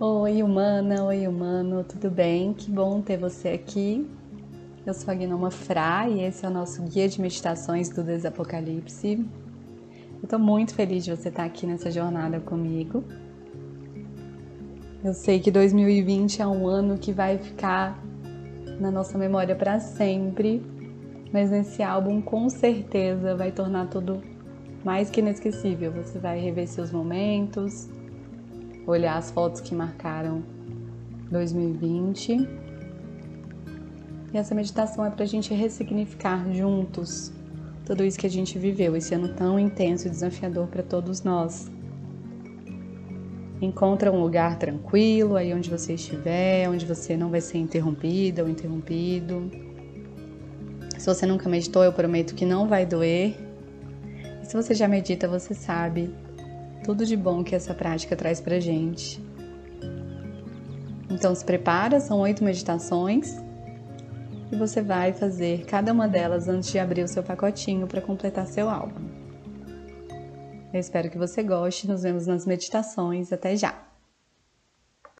Oi, humana, oi, humano, tudo bem? Que bom ter você aqui. Eu sou a Gnoma Fra e esse é o nosso guia de meditações do Desapocalipse. Eu tô muito feliz de você estar aqui nessa jornada comigo. Eu sei que 2020 é um ano que vai ficar na nossa memória para sempre, mas nesse álbum com certeza vai tornar tudo mais que inesquecível. Você vai rever seus momentos, olhar as fotos que marcaram 2020. E essa meditação é para a gente ressignificar juntos tudo isso que a gente viveu, esse ano tão intenso e desafiador para todos nós. Encontra um lugar tranquilo aí onde você estiver, onde você não vai ser interrompida ou interrompido. Se você nunca meditou, eu prometo que não vai doer. E se você já medita, você sabe tudo de bom que essa prática traz pra gente. Então se prepara, são oito meditações e você vai fazer cada uma delas antes de abrir o seu pacotinho para completar seu álbum. Eu espero que você goste, nos vemos nas meditações, até já!